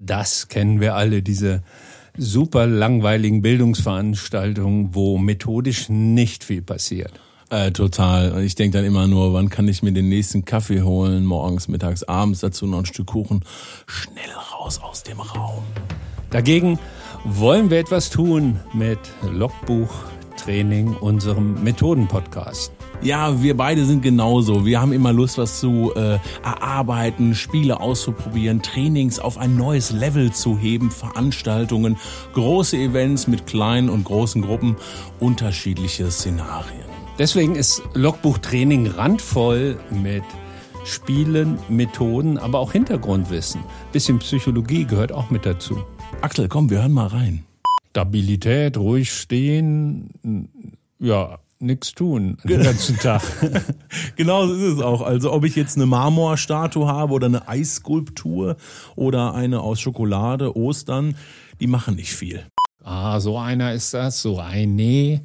Das kennen wir alle, diese super langweiligen Bildungsveranstaltungen, wo methodisch nicht viel passiert. Äh, total. Ich denke dann immer nur, wann kann ich mir den nächsten Kaffee holen, morgens, mittags, abends, dazu noch ein Stück Kuchen. Schnell raus aus dem Raum. Dagegen wollen wir etwas tun mit Logbuch Training, unserem Methoden-Podcast. Ja, wir beide sind genauso. Wir haben immer Lust, was zu äh, erarbeiten, Spiele auszuprobieren, Trainings auf ein neues Level zu heben, Veranstaltungen, große Events mit kleinen und großen Gruppen, unterschiedliche Szenarien. Deswegen ist Logbuch Training randvoll mit Spielen, Methoden, aber auch Hintergrundwissen. Bisschen Psychologie gehört auch mit dazu. Axel, komm, wir hören mal rein. Stabilität, ruhig stehen, ja, nichts tun den ganzen Tag. genau so ist es auch. Also ob ich jetzt eine Marmorstatue habe oder eine Eisskulptur oder eine aus Schokolade, Ostern, die machen nicht viel. Ah, so einer ist das, so ein Nee.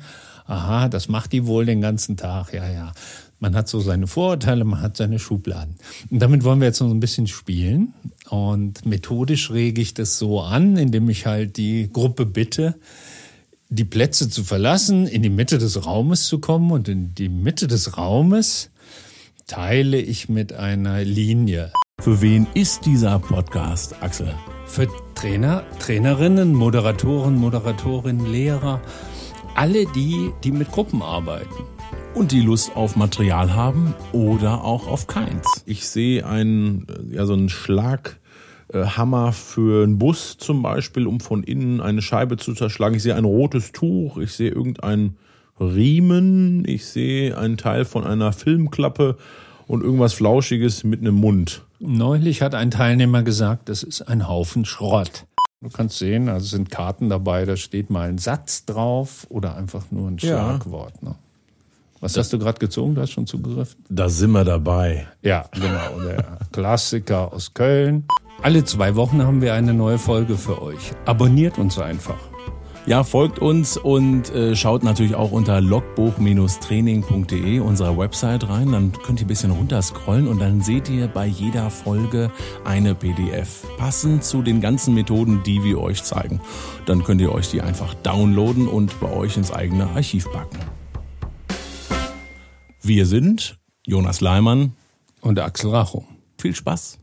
Aha, das macht die wohl den ganzen Tag, ja, ja. Man hat so seine Vorurteile, man hat seine Schubladen. Und damit wollen wir jetzt noch ein bisschen spielen. Und methodisch rege ich das so an, indem ich halt die Gruppe bitte, die Plätze zu verlassen, in die Mitte des Raumes zu kommen und in die Mitte des Raumes teile ich mit einer Linie. Für wen ist dieser Podcast, Axel? Für Trainer, Trainerinnen, Moderatoren, Moderatorinnen, Lehrer, alle die, die mit Gruppen arbeiten. Und die Lust auf Material haben oder auch auf keins. Ich sehe einen, ja, so einen Schlag, Hammer für einen Bus zum Beispiel, um von innen eine Scheibe zu zerschlagen. Ich sehe ein rotes Tuch, ich sehe irgendein Riemen, ich sehe einen Teil von einer Filmklappe und irgendwas Flauschiges mit einem Mund. Neulich hat ein Teilnehmer gesagt, das ist ein Haufen Schrott. Du kannst sehen, also sind Karten dabei, da steht mal ein Satz drauf oder einfach nur ein Schlagwort. Ne? Was das, hast du gerade gezogen? Du hast schon zugegriffen? Da sind wir dabei. Ja, genau. Der Klassiker aus Köln. Alle zwei Wochen haben wir eine neue Folge für euch. Abonniert uns einfach. Ja, folgt uns und äh, schaut natürlich auch unter logbuch-training.de unserer Website rein. Dann könnt ihr ein bisschen runterscrollen und dann seht ihr bei jeder Folge eine PDF. Passend zu den ganzen Methoden, die wir euch zeigen. Dann könnt ihr euch die einfach downloaden und bei euch ins eigene Archiv packen. Wir sind Jonas Leimann und Axel Racho. Viel Spaß!